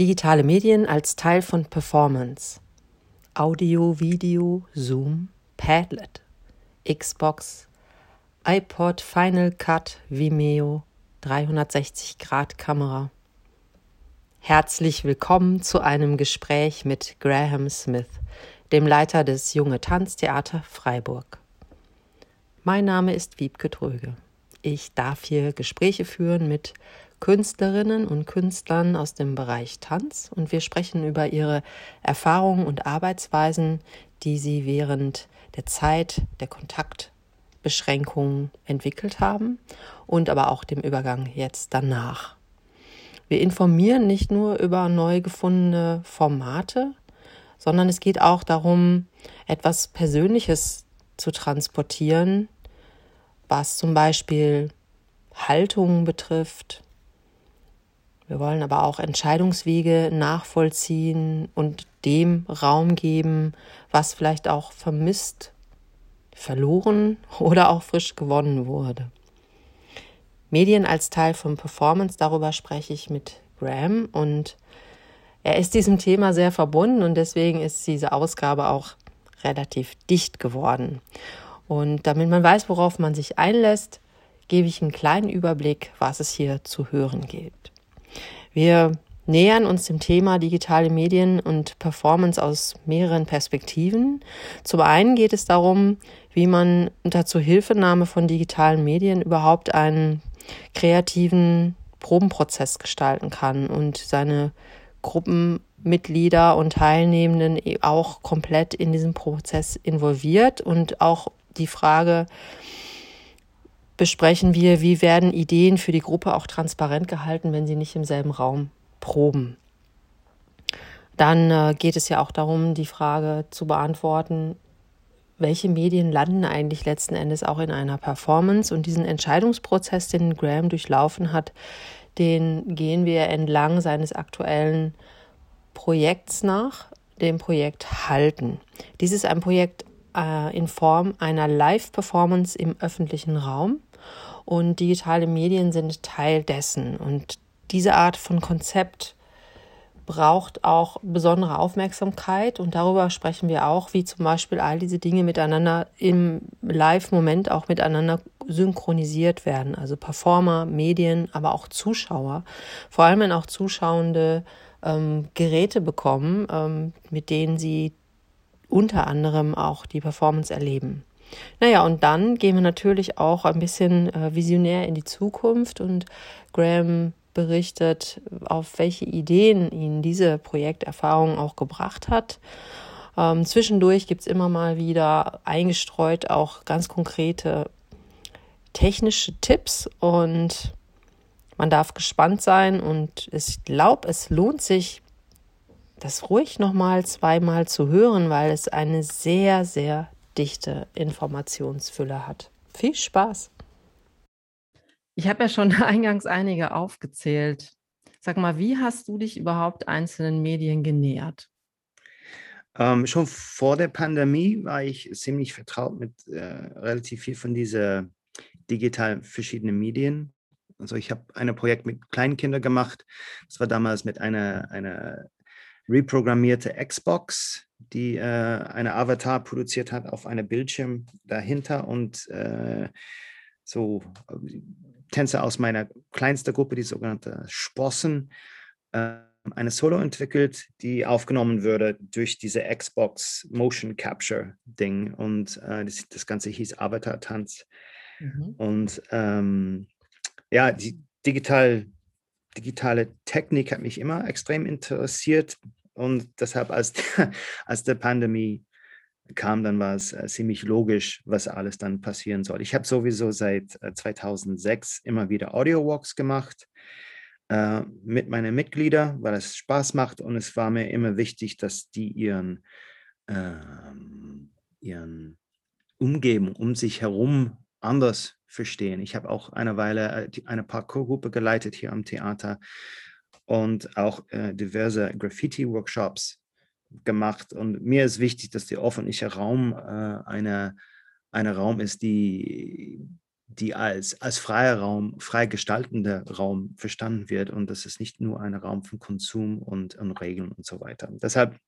Digitale Medien als Teil von Performance. Audio, Video, Zoom, Padlet, Xbox, iPod, Final Cut, Vimeo, 360 Grad Kamera. Herzlich willkommen zu einem Gespräch mit Graham Smith, dem Leiter des Junge Tanztheater Freiburg. Mein Name ist Wiebke Tröge. Ich darf hier Gespräche führen mit Künstlerinnen und Künstlern aus dem Bereich Tanz und wir sprechen über ihre Erfahrungen und Arbeitsweisen, die sie während der Zeit der Kontaktbeschränkungen entwickelt haben und aber auch dem Übergang jetzt danach. Wir informieren nicht nur über neu gefundene Formate, sondern es geht auch darum, etwas Persönliches zu transportieren, was zum Beispiel Haltung betrifft, wir wollen aber auch Entscheidungswege nachvollziehen und dem Raum geben, was vielleicht auch vermisst, verloren oder auch frisch gewonnen wurde. Medien als Teil von Performance, darüber spreche ich mit Graham und er ist diesem Thema sehr verbunden und deswegen ist diese Ausgabe auch relativ dicht geworden. Und damit man weiß, worauf man sich einlässt, gebe ich einen kleinen Überblick, was es hier zu hören gibt. Wir nähern uns dem Thema digitale Medien und Performance aus mehreren Perspektiven. Zum einen geht es darum, wie man unter Zuhilfenahme von digitalen Medien überhaupt einen kreativen Probenprozess gestalten kann und seine Gruppenmitglieder und Teilnehmenden auch komplett in diesen Prozess involviert und auch die Frage, besprechen wir, wie werden Ideen für die Gruppe auch transparent gehalten, wenn sie nicht im selben Raum proben. Dann äh, geht es ja auch darum, die Frage zu beantworten, welche Medien landen eigentlich letzten Endes auch in einer Performance und diesen Entscheidungsprozess, den Graham durchlaufen hat, den gehen wir entlang seines aktuellen Projekts nach, dem Projekt Halten. Dies ist ein Projekt äh, in Form einer Live-Performance im öffentlichen Raum und digitale Medien sind Teil dessen. Und diese Art von Konzept braucht auch besondere Aufmerksamkeit und darüber sprechen wir auch, wie zum Beispiel all diese Dinge miteinander im Live-Moment auch miteinander synchronisiert werden. Also Performer, Medien, aber auch Zuschauer. Vor allem wenn auch Zuschauende ähm, Geräte bekommen, ähm, mit denen sie unter anderem auch die Performance erleben. Naja, und dann gehen wir natürlich auch ein bisschen äh, visionär in die Zukunft und Graham berichtet, auf welche Ideen ihn diese Projekterfahrung auch gebracht hat. Ähm, zwischendurch gibt es immer mal wieder eingestreut auch ganz konkrete technische Tipps und man darf gespannt sein und ich glaube, es lohnt sich, das ruhig nochmal zweimal zu hören, weil es eine sehr, sehr dichte Informationsfülle hat. Viel Spaß! Ich habe ja schon eingangs einige aufgezählt. Sag mal, wie hast du dich überhaupt einzelnen Medien genähert? Ähm, schon vor der Pandemie war ich ziemlich vertraut mit äh, relativ viel von diesen digitalen verschiedenen Medien. Also ich habe ein Projekt mit Kleinkindern gemacht. Das war damals mit einer, einer reprogrammierte Xbox, die äh, eine Avatar produziert hat auf einem Bildschirm dahinter und äh, so äh, Tänzer aus meiner kleinsten Gruppe, die sogenannte Sprossen, äh, eine Solo entwickelt, die aufgenommen würde durch diese Xbox Motion Capture Ding und äh, das, das, Ganze hieß Avatar Tanz. Mhm. Und ähm, ja, die digital, digitale Technik hat mich immer extrem interessiert, und deshalb, als, als der Pandemie kam, dann war es äh, ziemlich logisch, was alles dann passieren soll. Ich habe sowieso seit äh, 2006 immer wieder Audio-Walks gemacht äh, mit meinen Mitgliedern, weil es Spaß macht und es war mir immer wichtig, dass die ihren, ähm, ihren Umgebung um sich herum anders verstehen. Ich habe auch eine Weile äh, eine Parkour-Gruppe geleitet hier am Theater und auch äh, diverse Graffiti-Workshops gemacht. Und mir ist wichtig, dass der öffentliche Raum äh, eine, eine Raum ist, die, die als, als freier Raum, frei gestaltender Raum verstanden wird und das ist nicht nur ein Raum von Konsum und, und Regeln und so weiter. Deshalb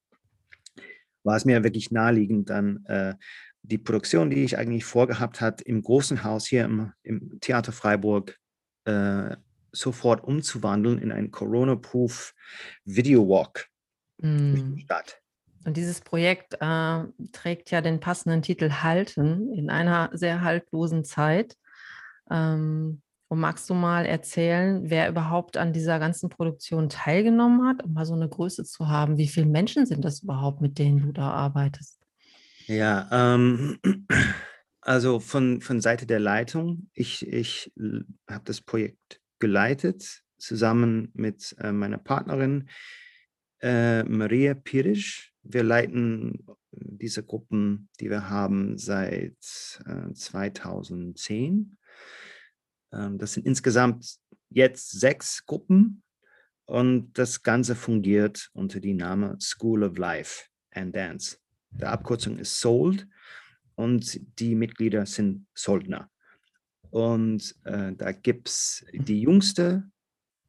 war es mir wirklich naheliegend, dann äh, die Produktion, die ich eigentlich vorgehabt hatte, im großen Haus hier im, im Theater Freiburg äh, sofort umzuwandeln in einen Corona-Proof Video Walk mm. Stadt. Und dieses Projekt äh, trägt ja den passenden Titel Halten in einer sehr haltlosen Zeit. Ähm, und magst du mal erzählen, wer überhaupt an dieser ganzen Produktion teilgenommen hat, um mal so eine Größe zu haben? Wie viele Menschen sind das überhaupt, mit denen du da arbeitest? Ja, ähm, also von, von Seite der Leitung, ich, ich habe das Projekt geleitet, zusammen mit äh, meiner Partnerin äh, Maria Pirisch. Wir leiten diese Gruppen, die wir haben, seit äh, 2010. Ähm, das sind insgesamt jetzt sechs Gruppen und das Ganze fungiert unter dem Namen School of Life and Dance. Der Abkürzung ist SOLD und die Mitglieder sind Soldner. Und äh, da gibt es die jüngste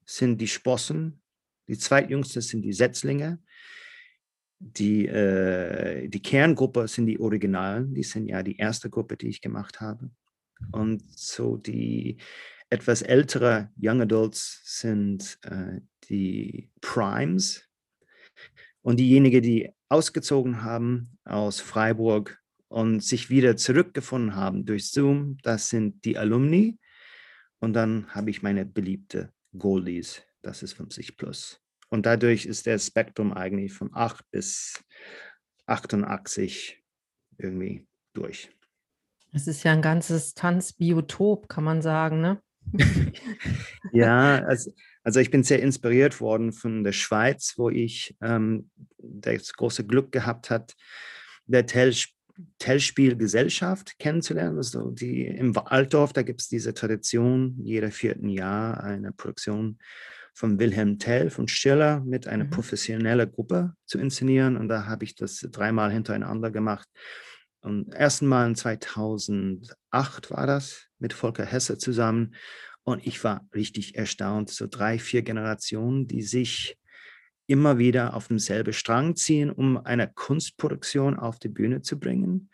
sind die Sprossen, die zweitjüngste sind die Setzlinge, die, äh, die Kerngruppe sind die Originalen, die sind ja die erste Gruppe, die ich gemacht habe. Und so die etwas ältere Young Adults sind äh, die Primes. Und diejenigen, die ausgezogen haben aus Freiburg und sich wieder zurückgefunden haben durch Zoom, das sind die Alumni. Und dann habe ich meine beliebte Goldies, das ist 50 plus. Und dadurch ist der Spektrum eigentlich von 8 bis 88 irgendwie durch. Es ist ja ein ganzes Tanzbiotop, kann man sagen, ne? ja, also, also, ich bin sehr inspiriert worden von der Schweiz, wo ich ähm, das große Glück gehabt habe, der Tellspielgesellschaft kennenzulernen. Also die, Im Altdorf, da gibt es diese Tradition, jeder vierten Jahr eine Produktion von Wilhelm Tell von Schiller mit einer mhm. professionellen Gruppe zu inszenieren. Und da habe ich das dreimal hintereinander gemacht. Und ersten Mal 2008 war das mit Volker Hesse zusammen. Und ich war richtig erstaunt. So drei, vier Generationen, die sich immer wieder auf demselben Strang ziehen, um eine Kunstproduktion auf die Bühne zu bringen.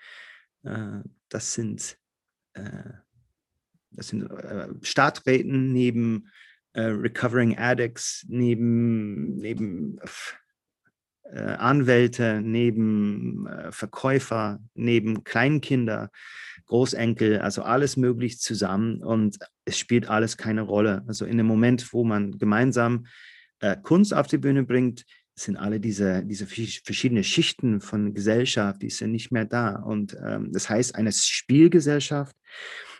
Äh, das sind, äh, das sind äh, Stadträten neben Recovering Addicts, neben, neben Anwälte, neben Verkäufer, neben Kleinkinder, Großenkel, also alles möglich zusammen und es spielt alles keine Rolle. Also in dem Moment, wo man gemeinsam äh, Kunst auf die Bühne bringt, sind alle diese, diese verschiedenen Schichten von Gesellschaft, die sind nicht mehr da. Und ähm, das heißt, eine Spielgesellschaft.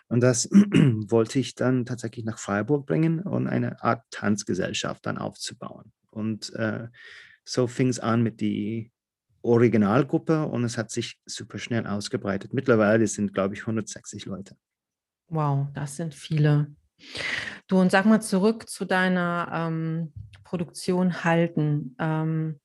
Und das wollte ich dann tatsächlich nach Freiburg bringen und eine Art Tanzgesellschaft dann aufzubauen. Und äh, so fing es an mit die Originalgruppe und es hat sich super schnell ausgebreitet. Mittlerweile sind, glaube ich, 160 Leute. Wow, das sind viele. Du und sag mal zurück zu deiner ähm, Produktion halten. Ähm,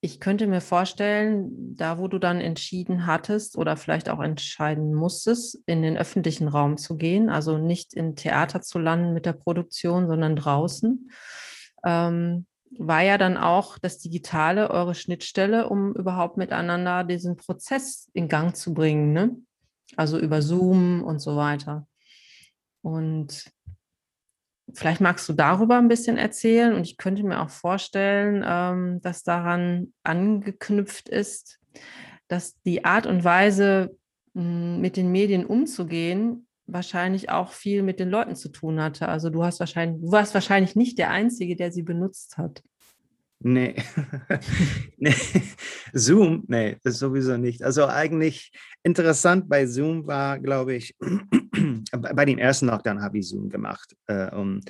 ich könnte mir vorstellen, da wo du dann entschieden hattest oder vielleicht auch entscheiden musstest, in den öffentlichen Raum zu gehen, also nicht in Theater zu landen mit der Produktion, sondern draußen. Ähm, war ja dann auch das Digitale eure Schnittstelle, um überhaupt miteinander diesen Prozess in Gang zu bringen. Ne? Also über Zoom und so weiter. Und vielleicht magst du darüber ein bisschen erzählen. Und ich könnte mir auch vorstellen, ähm, dass daran angeknüpft ist, dass die Art und Weise, mit den Medien umzugehen, wahrscheinlich auch viel mit den Leuten zu tun hatte. Also du hast wahrscheinlich, du warst wahrscheinlich nicht der Einzige, der sie benutzt hat. Nee. nee. Zoom, nee, das sowieso nicht. Also eigentlich interessant bei Zoom war, glaube ich, bei dem ersten Lockdown habe ich Zoom gemacht. Äh, um,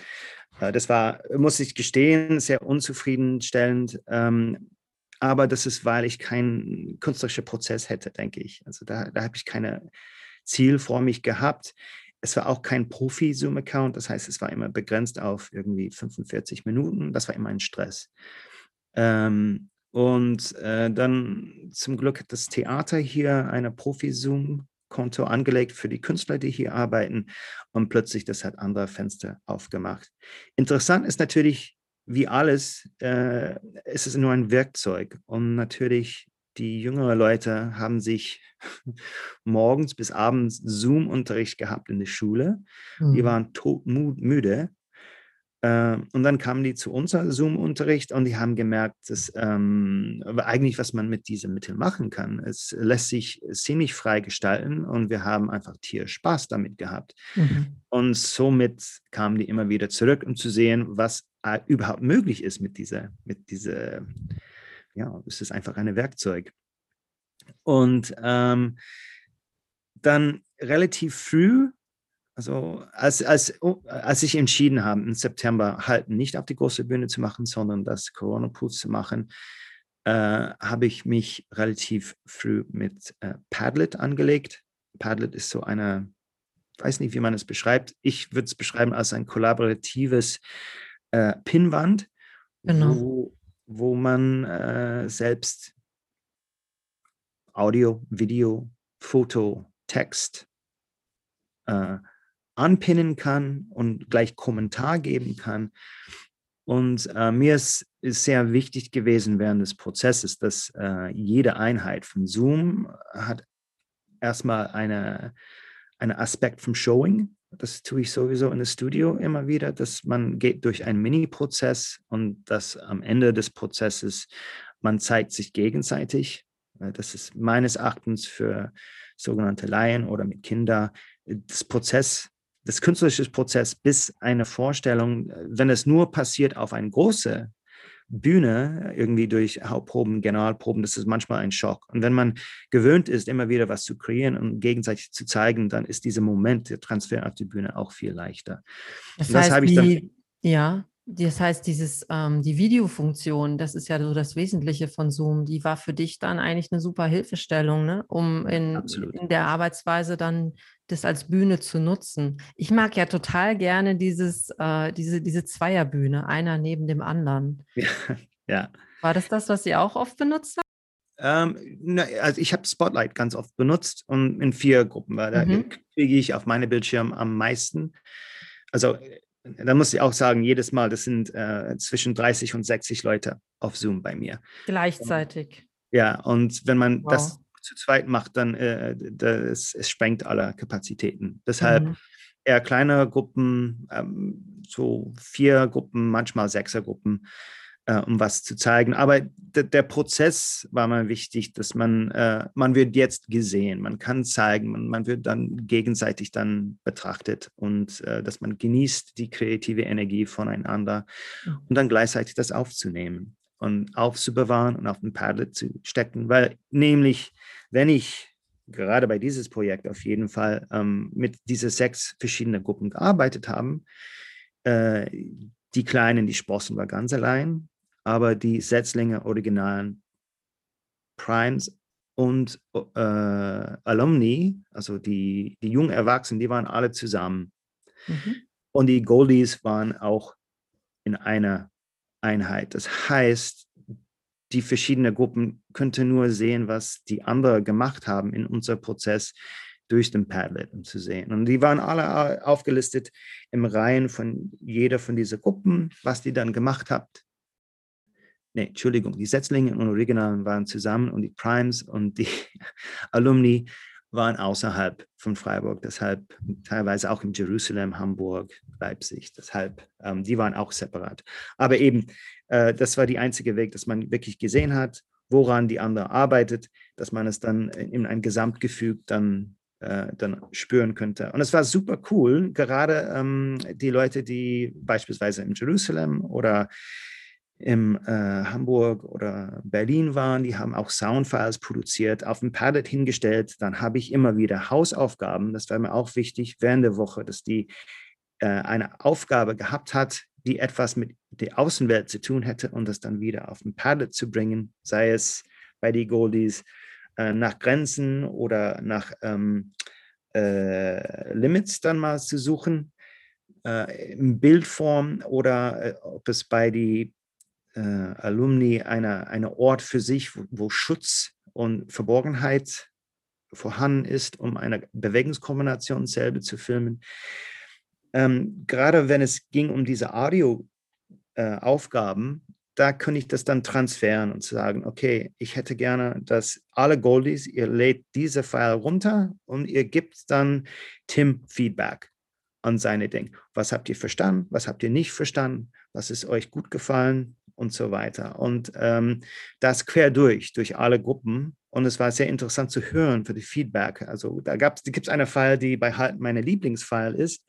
äh, das war, muss ich gestehen, sehr unzufriedenstellend. Ähm, aber das ist, weil ich keinen künstlerischen Prozess hätte, denke ich. Also da, da habe ich keine Ziel vor mich gehabt. Es war auch kein Profi-Zoom-Account, das heißt, es war immer begrenzt auf irgendwie 45 Minuten. Das war immer ein Stress. Ähm, und äh, dann zum Glück hat das Theater hier eine Profi-Zoom Konto angelegt für die Künstler, die hier arbeiten und plötzlich das hat andere Fenster aufgemacht. Interessant ist natürlich, wie alles, äh, es ist nur ein Werkzeug und natürlich die jüngeren Leute haben sich morgens bis abends Zoom-Unterricht gehabt in der Schule. Mhm. Die waren todmüde und dann kamen die zu unserem Zoom-Unterricht und die haben gemerkt, dass ähm, eigentlich, was man mit diesen Mitteln machen kann, es lässt sich ziemlich frei gestalten und wir haben einfach Tier Spaß damit gehabt. Mhm. Und somit kamen die immer wieder zurück, um zu sehen, was äh, überhaupt möglich ist mit dieser, mit dieser, ja, es ist einfach ein Werkzeug. Und ähm, dann relativ früh also als, als, oh, als ich entschieden habe, im September halt nicht auf die große Bühne zu machen, sondern das Corona Pool zu machen, äh, habe ich mich relativ früh mit äh, Padlet angelegt. Padlet ist so eine, weiß nicht, wie man es beschreibt. Ich würde es beschreiben als ein kollaboratives äh, Pinnwand, genau. wo, wo man äh, selbst Audio, Video, Foto, Text, äh, anpinnen kann und gleich Kommentar geben kann. Und äh, mir ist, ist, sehr wichtig gewesen während des Prozesses, dass äh, jede Einheit von Zoom hat erstmal eine, einen Aspekt vom Showing. Das tue ich sowieso in das Studio immer wieder, dass man geht durch einen Mini-Prozess und dass am Ende des Prozesses man zeigt sich gegenseitig. Das ist meines Erachtens für sogenannte Laien oder mit Kindern das Prozess das künstlerische Prozess bis eine Vorstellung, wenn es nur passiert auf eine große Bühne, irgendwie durch Hauptproben, Generalproben, das ist manchmal ein Schock. Und wenn man gewöhnt ist, immer wieder was zu kreieren und gegenseitig zu zeigen, dann ist dieser Moment, der Transfer auf die Bühne auch viel leichter. Das, das heißt, die, ja, das heißt, dieses, ähm, die Videofunktion, das ist ja so das Wesentliche von Zoom, die war für dich dann eigentlich eine super Hilfestellung, ne? um in, in der Arbeitsweise dann das als Bühne zu nutzen. Ich mag ja total gerne dieses, äh, diese, diese Zweierbühne, einer neben dem anderen. Ja, ja. War das das, was Sie auch oft benutzt haben? Ähm, ne, also ich habe Spotlight ganz oft benutzt und in vier Gruppen, weil mhm. da kriege ich auf meine Bildschirm am meisten. Also da muss ich auch sagen, jedes Mal, das sind äh, zwischen 30 und 60 Leute auf Zoom bei mir. Gleichzeitig. Ja, und wenn man wow. das zu zweit macht, dann äh, das, es sprengt alle Kapazitäten. Deshalb mhm. eher kleine Gruppen, ähm, so vier Gruppen, manchmal sechser Gruppen äh, um was zu zeigen. Aber der Prozess war mal wichtig, dass man, äh, man wird jetzt gesehen, man kann zeigen, man, man wird dann gegenseitig dann betrachtet und äh, dass man genießt die kreative Energie voneinander mhm. und dann gleichzeitig das aufzunehmen und aufzubewahren und auf den Padlet zu stecken, weil nämlich, wenn ich gerade bei dieses Projekt auf jeden Fall ähm, mit diesen sechs verschiedenen Gruppen gearbeitet haben, äh, die Kleinen, die Sprossen war ganz allein, aber die Setzlinge originalen Primes und äh, Alumni, also die, die jungen Erwachsenen, die waren alle zusammen. Mhm. Und die Goldies waren auch in einer Einheit. Das heißt, die verschiedenen Gruppen könnten nur sehen, was die anderen gemacht haben in unserem Prozess durch den Padlet, um zu sehen. Und die waren alle aufgelistet im Reihen von jeder von diesen Gruppen, was die dann gemacht hat nee, Entschuldigung, die Setzlinge und Originalen waren zusammen und die Primes und die Alumni waren außerhalb von Freiburg, deshalb teilweise auch in Jerusalem, Hamburg, Leipzig, deshalb, ähm, die waren auch separat. Aber eben, äh, das war der einzige Weg, dass man wirklich gesehen hat, woran die andere arbeitet, dass man es dann in ein Gesamtgefüge dann, äh, dann spüren könnte. Und es war super cool, gerade ähm, die Leute, die beispielsweise in Jerusalem oder in äh, Hamburg oder Berlin waren, die haben auch Soundfiles produziert, auf dem Padlet hingestellt. Dann habe ich immer wieder Hausaufgaben. Das war mir auch wichtig während der Woche, dass die äh, eine Aufgabe gehabt hat, die etwas mit der Außenwelt zu tun hätte und das dann wieder auf dem Padlet zu bringen, sei es bei die Goldies äh, nach Grenzen oder nach ähm, äh, Limits dann mal zu suchen äh, in Bildform oder äh, ob es bei die äh, Alumni eine, eine Ort für sich, wo, wo, Schutz und Verborgenheit vorhanden ist, um eine Bewegungskombination selber zu filmen. Ähm, gerade wenn es ging um diese Audio-Aufgaben, äh, da könnte ich das dann transferieren und sagen, okay, ich hätte gerne, dass alle Goldies, ihr lädt diese File runter und ihr gebt dann Tim Feedback an seine Dinge. Was habt ihr verstanden? Was habt ihr nicht verstanden? Was ist euch gut gefallen? Und so weiter. Und ähm, das quer durch, durch alle Gruppen. Und es war sehr interessant zu hören für die Feedback. Also da gibt es eine File, die bei halt meine Lieblingsfile ist.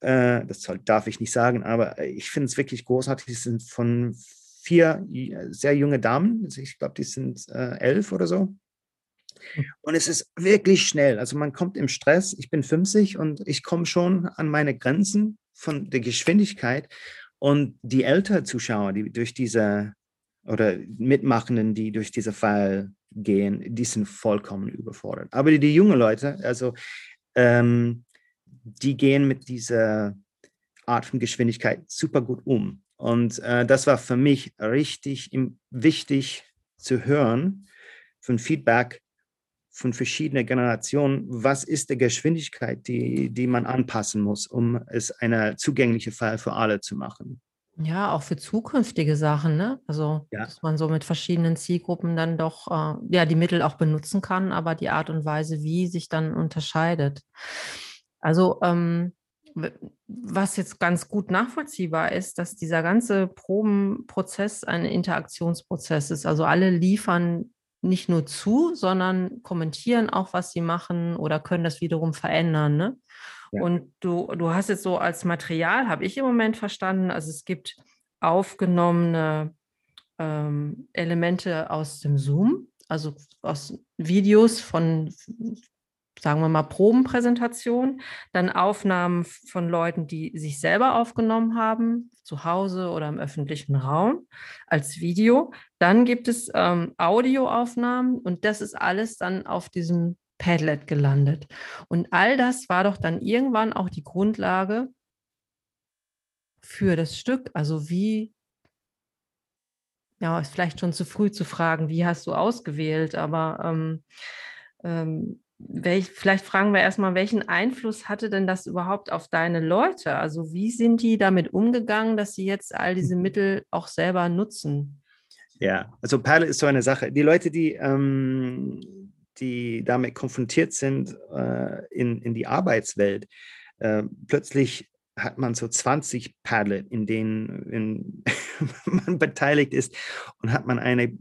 Äh, das darf ich nicht sagen, aber ich finde es wirklich großartig. Es sind von vier sehr junge Damen. Ich glaube, die sind äh, elf oder so. Und es ist wirklich schnell. Also man kommt im Stress. Ich bin 50 und ich komme schon an meine Grenzen von der Geschwindigkeit. Und die älteren Zuschauer, die durch diese oder Mitmachenden, die durch diese Fall gehen, die sind vollkommen überfordert. Aber die, die jungen Leute, also ähm, die gehen mit dieser Art von Geschwindigkeit super gut um. Und äh, das war für mich richtig im, wichtig zu hören von Feedback von verschiedenen Generationen, was ist die Geschwindigkeit, die, die man anpassen muss, um es eine zugängliche Fall für alle zu machen. Ja, auch für zukünftige Sachen, ne? Also, ja. dass man so mit verschiedenen Zielgruppen dann doch äh, ja die Mittel auch benutzen kann, aber die Art und Weise, wie sich dann unterscheidet. Also, ähm, was jetzt ganz gut nachvollziehbar ist, dass dieser ganze Probenprozess ein Interaktionsprozess ist. Also alle liefern nicht nur zu, sondern kommentieren auch, was sie machen oder können das wiederum verändern. Ne? Ja. Und du, du hast jetzt so als Material, habe ich im Moment verstanden, also es gibt aufgenommene ähm, Elemente aus dem Zoom, also aus Videos von sagen wir mal, Probenpräsentation, dann Aufnahmen von Leuten, die sich selber aufgenommen haben, zu Hause oder im öffentlichen Raum als Video. Dann gibt es ähm, Audioaufnahmen und das ist alles dann auf diesem Padlet gelandet. Und all das war doch dann irgendwann auch die Grundlage für das Stück. Also wie, ja, ist vielleicht schon zu früh zu fragen, wie hast du ausgewählt, aber ähm, ähm, welch, vielleicht fragen wir erstmal, welchen Einfluss hatte denn das überhaupt auf deine Leute? Also wie sind die damit umgegangen, dass sie jetzt all diese. Mittel auch selber nutzen? Ja, also Perle ist so eine Sache. Die Leute, die, ähm, die damit konfrontiert sind äh, in, in die Arbeitswelt, äh, plötzlich hat man so 20 Paddle, in denen in man beteiligt ist und hat man eine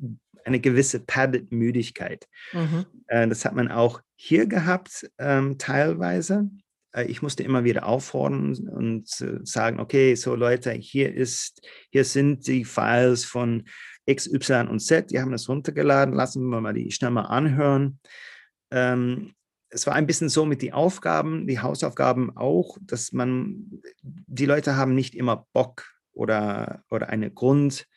eine gewisse Padded-Müdigkeit. Mhm. Äh, das hat man auch hier gehabt, ähm, teilweise. Äh, ich musste immer wieder auffordern und äh, sagen, okay, so Leute, hier ist, hier sind die Files von X, Y und Z, die haben das runtergeladen, lassen wir mal die schnell mal anhören. Ähm, es war ein bisschen so mit den Aufgaben, die Hausaufgaben auch, dass man, die Leute haben nicht immer Bock oder, oder einen Grund,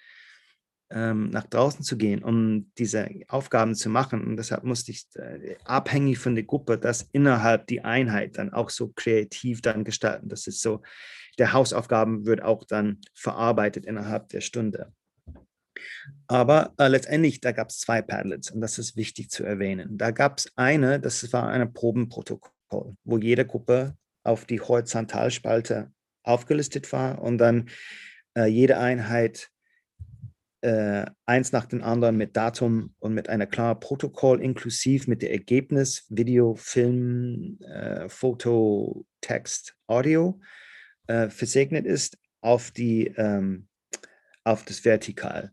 ähm, nach draußen zu gehen, um diese Aufgaben zu machen. Und deshalb musste ich äh, abhängig von der Gruppe das innerhalb die Einheit dann auch so kreativ dann gestalten. Das ist so, der Hausaufgaben wird auch dann verarbeitet innerhalb der Stunde. Aber äh, letztendlich, da gab es zwei Padlets und das ist wichtig zu erwähnen. Da gab es eine, das war ein Probenprotokoll, wo jede Gruppe auf die Horizontalspalte aufgelistet war und dann äh, jede Einheit äh, eins nach dem anderen mit Datum und mit einer klaren Protokoll inklusiv mit dem Ergebnis Video, Film, äh, Foto, Text, Audio äh, versegnet ist auf die ähm, auf das Vertikal.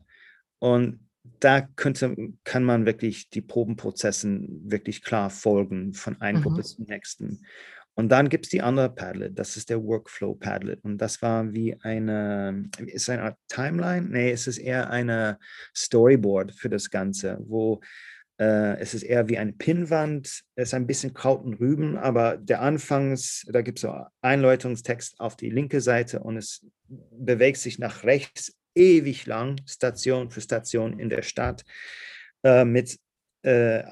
Und da könnte, kann man wirklich die Probenprozessen wirklich klar folgen von einer mhm. Gruppe zum nächsten. Und dann gibt es die andere Padlet, das ist der Workflow Padlet. Und das war wie eine, ist eine Art Timeline? Nee, es ist eher eine Storyboard für das Ganze, wo äh, es ist eher wie eine Pinnwand, es ist ein bisschen Kraut und Rüben, aber der Anfangs, da gibt es so Einläutungstext auf die linke Seite und es bewegt sich nach rechts ewig lang, Station für Station in der Stadt, äh, mit äh,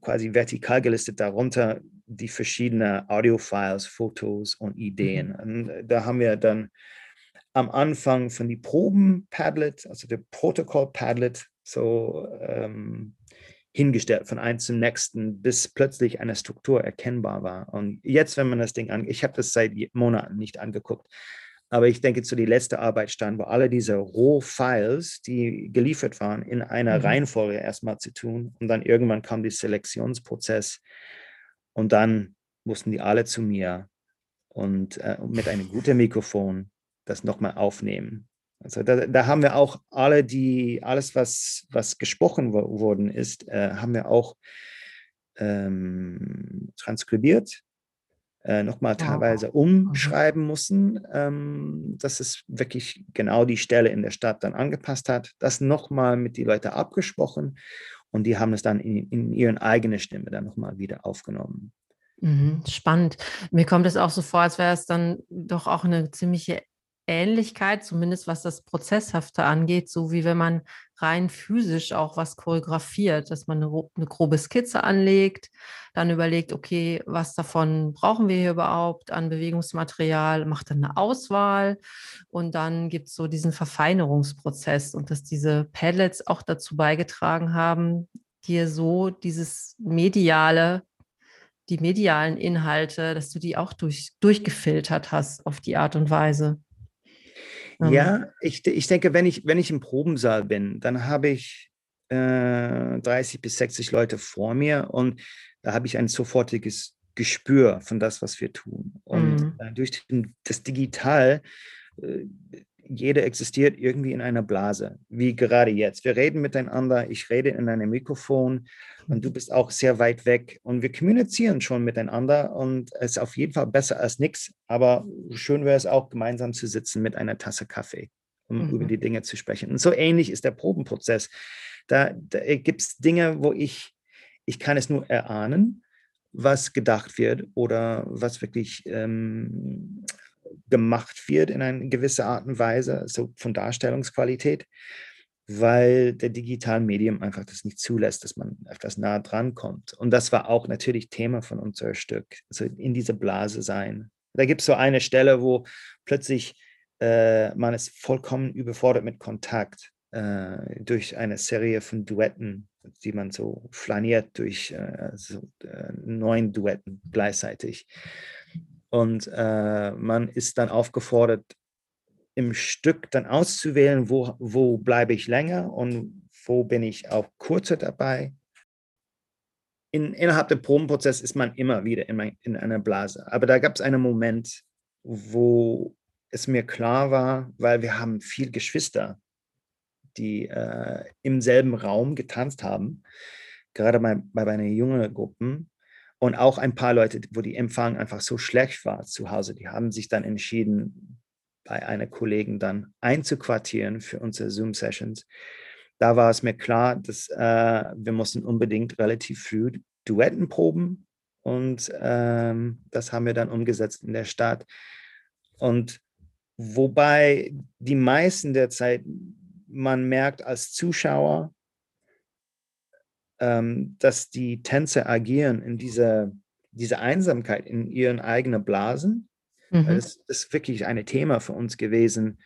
quasi vertikal gelistet darunter die verschiedenen Audiofiles, Fotos und Ideen. Mhm. Und da haben wir dann am Anfang von die Proben-Padlet, also der Protokoll-Padlet, so ähm, hingestellt von einem zum nächsten, bis plötzlich eine Struktur erkennbar war. Und jetzt, wenn man das Ding an, ich habe das seit Monaten nicht angeguckt, aber ich denke, zu die letzte Arbeit stand, wo alle diese Roh-Files, die geliefert waren, in einer mhm. Reihenfolge erstmal zu tun. Und dann irgendwann kam der Selektionsprozess. Und dann mussten die alle zu mir und äh, mit einem guten Mikrofon das nochmal aufnehmen. Also da, da, haben wir auch alle die, alles, was, was gesprochen worden ist, äh, haben wir auch ähm, transkribiert äh, nochmal teilweise umschreiben müssen, ähm, dass es wirklich genau die Stelle in der Stadt dann angepasst hat. Das nochmal mit den Leuten abgesprochen und die haben es dann in, in ihren eigenen Stimme dann nochmal wieder aufgenommen. Mhm, spannend. Mir kommt es auch so vor, als wäre es dann doch auch eine ziemliche Ähnlichkeit, zumindest was das Prozesshafte angeht, so wie wenn man rein physisch auch was choreografiert, dass man eine, grobe Skizze anlegt, dann überlegt, okay, was davon brauchen wir hier überhaupt an Bewegungsmaterial, macht dann eine Auswahl und dann gibt es so diesen Verfeinerungsprozess und dass diese Padlets auch dazu beigetragen haben, dir so dieses mediale die medialen Inhalte, dass du die auch durch, durchgefiltert hast auf die Art und Weise. Ja, ich, ich denke, wenn ich, wenn ich im Probensaal bin, dann habe ich äh, 30 bis 60 Leute vor mir und da habe ich ein sofortiges Gespür von das, was wir tun. Und mhm. äh, durch das Digital, äh, jeder existiert irgendwie in einer Blase, wie gerade jetzt. Wir reden miteinander, ich rede in einem Mikrofon und du bist auch sehr weit weg und wir kommunizieren schon miteinander und es ist auf jeden Fall besser als nichts, aber schön wäre es auch, gemeinsam zu sitzen mit einer Tasse Kaffee, um mhm. über die Dinge zu sprechen. Und so ähnlich ist der Probenprozess. Da, da gibt es Dinge, wo ich, ich kann es nur erahnen, was gedacht wird oder was wirklich ähm, gemacht wird in einer gewissen Art und Weise, so von Darstellungsqualität, weil der digitale Medium einfach das nicht zulässt, dass man etwas nah dran kommt. Und das war auch natürlich Thema von unserem Stück, also in dieser Blase sein. Da gibt es so eine Stelle, wo plötzlich äh, man ist vollkommen überfordert mit Kontakt äh, durch eine Serie von Duetten, die man so flaniert durch äh, so, äh, neun Duetten gleichzeitig. Und äh, man ist dann aufgefordert, im Stück dann auszuwählen, wo, wo bleibe ich länger und wo bin ich auch kurzer dabei. In, innerhalb des Probenprozesses ist man immer wieder in, mein, in einer Blase. Aber da gab es einen Moment, wo es mir klar war, weil wir haben viel Geschwister, die äh, im selben Raum getanzt haben, gerade bei, bei meinen jungen Gruppen. Und auch ein paar Leute, wo die Empfang einfach so schlecht war zu Hause, die haben sich dann entschieden, bei einer Kollegen dann einzuquartieren für unsere Zoom-Sessions. Da war es mir klar, dass äh, wir mussten unbedingt relativ früh Duetten proben und ähm, das haben wir dann umgesetzt in der Stadt. Und wobei die meisten der Zeit man merkt als Zuschauer, ähm, dass die Tänzer agieren in dieser, dieser Einsamkeit, in ihren eigenen Blasen. Mhm. Das, das ist wirklich ein Thema für uns gewesen.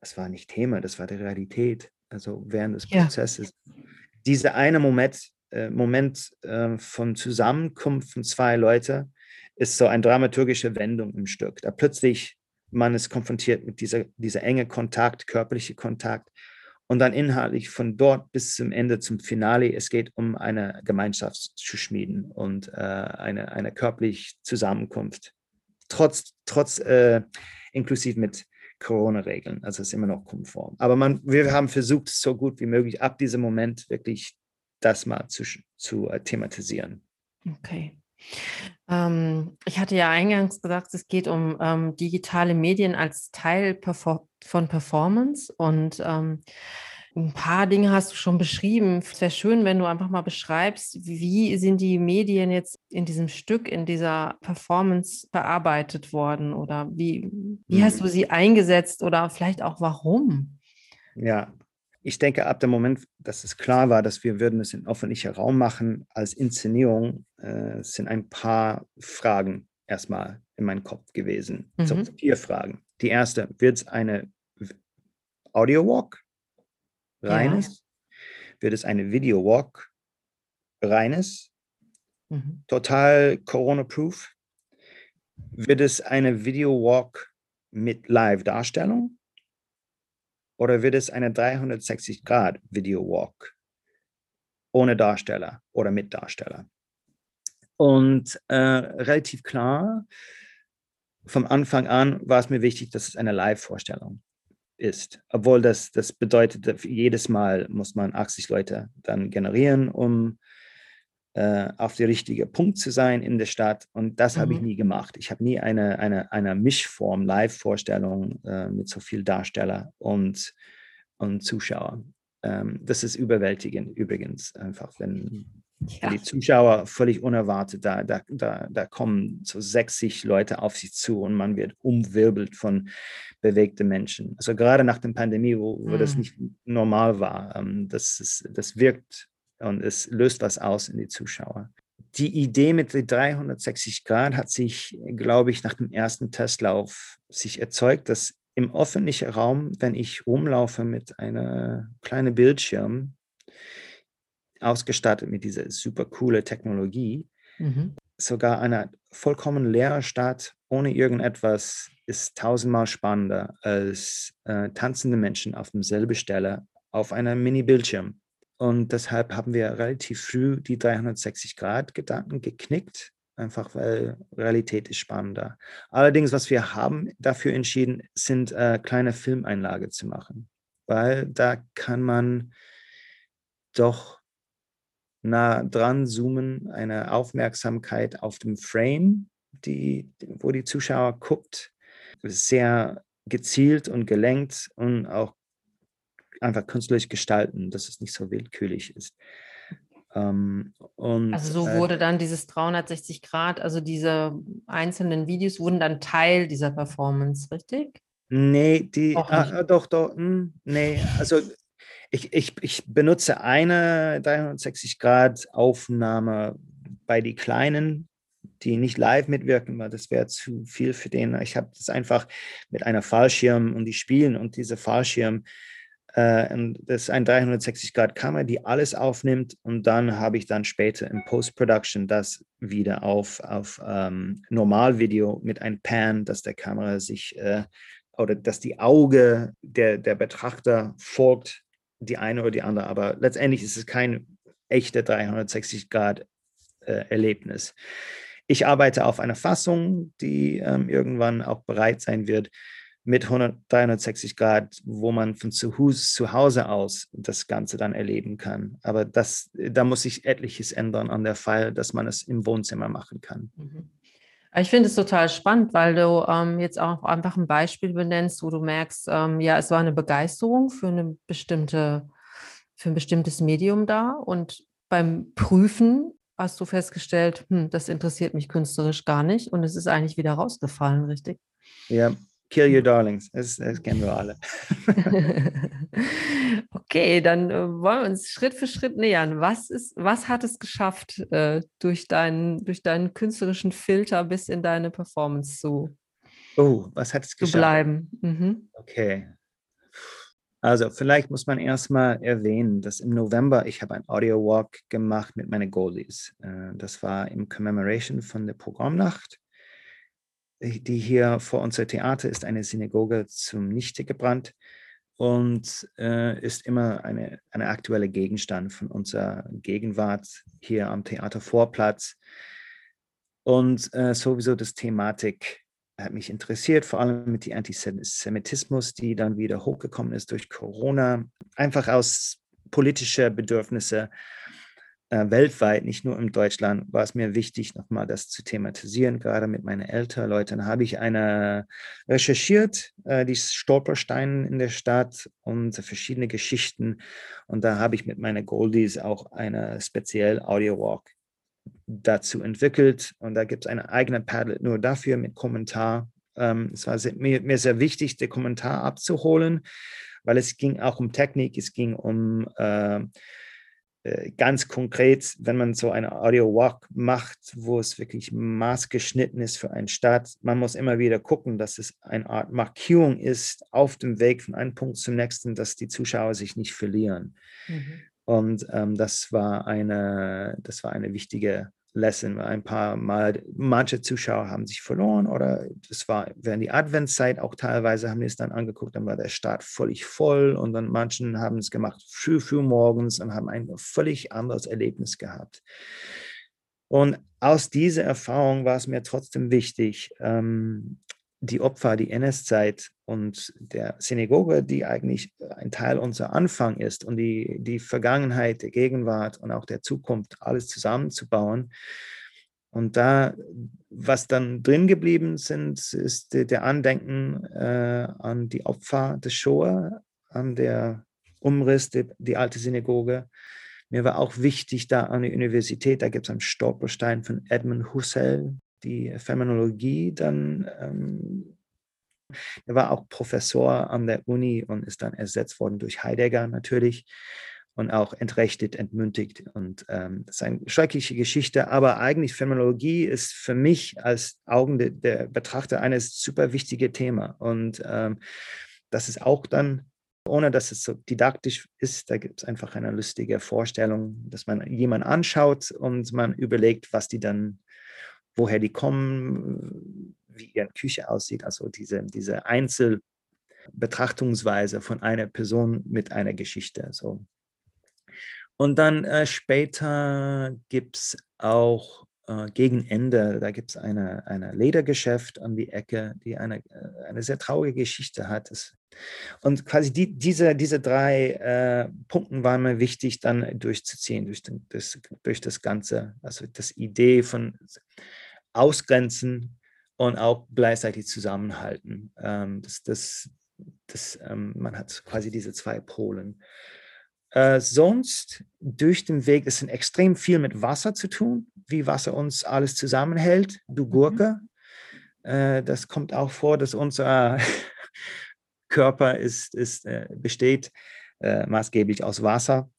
Das war nicht Thema, das war die Realität. Also während des ja. Prozesses. Dieser eine Moment, äh, Moment äh, von Zusammenkunft von zwei Leuten ist so eine dramaturgische Wendung im Stück. Da plötzlich man ist konfrontiert mit dieser, dieser enge Kontakt, körperliche Kontakt und dann inhaltlich von dort bis zum Ende, zum Finale, es geht um eine Gemeinschaft zu schmieden und äh, eine, eine körperliche Zusammenkunft. Trotz, trotz äh, inklusive mit Corona-Regeln. Also es ist immer noch konform. Aber man, wir haben versucht, so gut wie möglich ab diesem Moment wirklich das mal zu, zu äh, thematisieren. Okay. Ähm, ich hatte ja eingangs gesagt, es geht um ähm, digitale Medien als Teil von Performance und ähm, ein paar Dinge hast du schon beschrieben. Es wäre schön, wenn du einfach mal beschreibst, wie sind die Medien jetzt in diesem Stück, in dieser Performance bearbeitet worden oder wie, wie hast du mhm. sie eingesetzt oder vielleicht auch warum? Ja, ich denke, ab dem Moment, dass es klar war, dass wir würden es in öffentlicher Raum machen als Inszenierung, äh, sind ein paar Fragen erstmal in meinem Kopf gewesen. Mhm. So vier Fragen. Die erste, wird es eine Audio Walk reines? Ja. Wird es eine Video Walk reines, mhm. total Corona-proof? Wird es eine Video-Walk mit Live-Darstellung? Oder wird es eine 360-Grad-Video-Walk ohne Darsteller oder mit Darsteller? Und äh, relativ klar, vom Anfang an war es mir wichtig, dass es eine Live-Vorstellung ist. Obwohl das, das bedeutet, jedes Mal muss man 80 Leute dann generieren, um äh, auf der richtige Punkt zu sein in der Stadt. Und das mhm. habe ich mhm. nie gemacht. Ich habe nie eine, eine, eine Mischform, Live-Vorstellung äh, mit so viel Darsteller und, und Zuschauer. Ähm, das ist überwältigend übrigens, einfach, wenn ja. Die Zuschauer völlig unerwartet, da, da, da, da kommen so 60 Leute auf sich zu und man wird umwirbelt von bewegten Menschen. Also gerade nach der Pandemie, wo, wo mhm. das nicht normal war, ähm, das, ist, das wirkt und es löst was aus in die Zuschauer. Die Idee mit den 360 Grad hat sich, glaube ich, nach dem ersten Testlauf sich erzeugt, dass im öffentlichen Raum, wenn ich rumlaufe mit einem kleinen Bildschirm, ausgestattet mit dieser super coole Technologie. Mhm. Sogar eine vollkommen leere Stadt ohne irgendetwas ist tausendmal spannender als äh, tanzende Menschen auf demselben Stelle auf einem Mini-Bildschirm. Und deshalb haben wir relativ früh die 360-Grad-Gedanken geknickt, einfach weil Realität ist spannender. Allerdings, was wir haben dafür entschieden, sind äh, kleine Filmeinlage zu machen, weil da kann man doch nah dran zoomen, eine Aufmerksamkeit auf dem Frame, die, wo die Zuschauer guckt, sehr gezielt und gelenkt und auch einfach künstlich gestalten, dass es nicht so willkürlich ist. Ähm, und, also so äh, wurde dann dieses 360 Grad, also diese einzelnen Videos wurden dann Teil dieser Performance, richtig? Nee, die, ah, doch, doch, mh, hm, nee, also ich, ich, ich benutze eine 360-Grad-Aufnahme bei den Kleinen, die nicht live mitwirken, weil das wäre zu viel für den. Ich habe das einfach mit einer Fallschirm und die spielen und diese Fallschirm, äh, das ist ein 360-Grad-Kamera, die alles aufnimmt. Und dann habe ich dann später im Post-Production das wieder auf, auf ähm, Normalvideo mit einem Pan, dass der Kamera sich äh, oder dass die Auge der, der Betrachter folgt die eine oder die andere, aber letztendlich ist es kein echter 360-Grad-Erlebnis. Äh, ich arbeite auf einer Fassung, die ähm, irgendwann auch bereit sein wird mit 100, 360 Grad, wo man von zu, zu Hause aus das Ganze dann erleben kann. Aber das, da muss sich etliches ändern an der Fall, dass man es im Wohnzimmer machen kann. Mhm. Ich finde es total spannend, weil du ähm, jetzt auch einfach ein Beispiel benennst, wo du merkst, ähm, ja, es war eine Begeisterung für eine bestimmte, für ein bestimmtes Medium da und beim Prüfen hast du festgestellt, hm, das interessiert mich künstlerisch gar nicht und es ist eigentlich wieder rausgefallen, richtig? Ja, Kill Your Darlings, das, das kennen wir alle. okay, dann äh, wollen wir uns Schritt für Schritt nähern. Was, ist, was hat es geschafft, äh, durch, deinen, durch deinen künstlerischen Filter bis in deine Performance zu, oh, was hat es geschafft? zu bleiben? Mhm. Okay. Also vielleicht muss man erstmal erwähnen, dass im November ich habe ein Audio Walk gemacht mit meinen Goldies. Äh, das war im Commemoration von der Programmnacht die hier vor unser Theater ist eine Synagoge zum Nichte gebrannt und äh, ist immer eine, eine aktuelle Gegenstand von unserer Gegenwart hier am Theatervorplatz. Und äh, sowieso das Thematik hat mich interessiert, vor allem mit dem Antisemitismus, die dann wieder hochgekommen ist durch Corona, einfach aus politischer Bedürfnisse äh, weltweit, nicht nur in Deutschland, war es mir wichtig, nochmal das zu thematisieren, gerade mit meinen älteren Leuten. habe ich eine recherchiert, äh, die Stolpersteine in der Stadt und verschiedene Geschichten. Und da habe ich mit meinen Goldies auch eine spezielle Audio-Walk dazu entwickelt. Und da gibt es eine eigene Padlet nur dafür mit Kommentar. Ähm, es war mir, mir sehr wichtig, den Kommentar abzuholen, weil es ging auch um Technik, es ging um äh, ganz konkret, wenn man so eine Audio Walk macht, wo es wirklich maßgeschnitten ist für einen Start, man muss immer wieder gucken, dass es eine Art Markierung ist auf dem Weg von einem Punkt zum nächsten, dass die Zuschauer sich nicht verlieren. Mhm. Und ähm, das, war eine, das war eine wichtige Lesson. Ein paar Mal, manche Zuschauer haben sich verloren oder das war während die Adventszeit auch teilweise haben die es dann angeguckt, dann war der Start völlig voll und dann manchen haben es gemacht früh, früh morgens und haben ein völlig anderes Erlebnis gehabt. Und aus dieser Erfahrung war es mir trotzdem wichtig, ähm, die Opfer, die NS-Zeit und der Synagoge, die eigentlich ein Teil unserer Anfang ist und die, die Vergangenheit, der Gegenwart und auch der Zukunft, alles zusammenzubauen. Und da, was dann drin geblieben sind, ist der Andenken äh, an die Opfer des Shoah, an der Umriss, die, die alte Synagoge. Mir war auch wichtig, da an der Universität, da gibt es einen Stolperstein von Edmund Husserl, die Phänomenologie dann. Ähm, er war auch Professor an der Uni und ist dann ersetzt worden durch Heidegger natürlich und auch entrechtet, entmündigt. Und ähm, das ist eine schreckliche Geschichte, aber eigentlich Phänomenologie ist für mich als Augen der, der Betrachter ein super wichtiges Thema. Und ähm, das ist auch dann, ohne dass es so didaktisch ist, da gibt es einfach eine lustige Vorstellung, dass man jemanden anschaut und man überlegt, was die dann woher die kommen, wie ihre Küche aussieht, also diese, diese Einzelbetrachtungsweise von einer Person mit einer Geschichte. So. Und dann äh, später gibt es auch äh, gegen Ende, da gibt es eine, eine Ledergeschäft an die Ecke, die eine, äh, eine sehr traurige Geschichte hat. Das, und quasi die, diese, diese drei äh, Punkte waren mir wichtig, dann durchzuziehen durch, den, das, durch das Ganze. Also das Idee von ausgrenzen und auch gleichzeitig zusammenhalten. Ähm, das, das, das, ähm, man hat quasi diese zwei Polen. Äh, sonst durch den Weg, es sind extrem viel mit Wasser zu tun, wie Wasser uns alles zusammenhält. Du mhm. Gurke, mhm. äh, das kommt auch vor, dass unser Körper ist, ist, äh, besteht äh, maßgeblich aus Wasser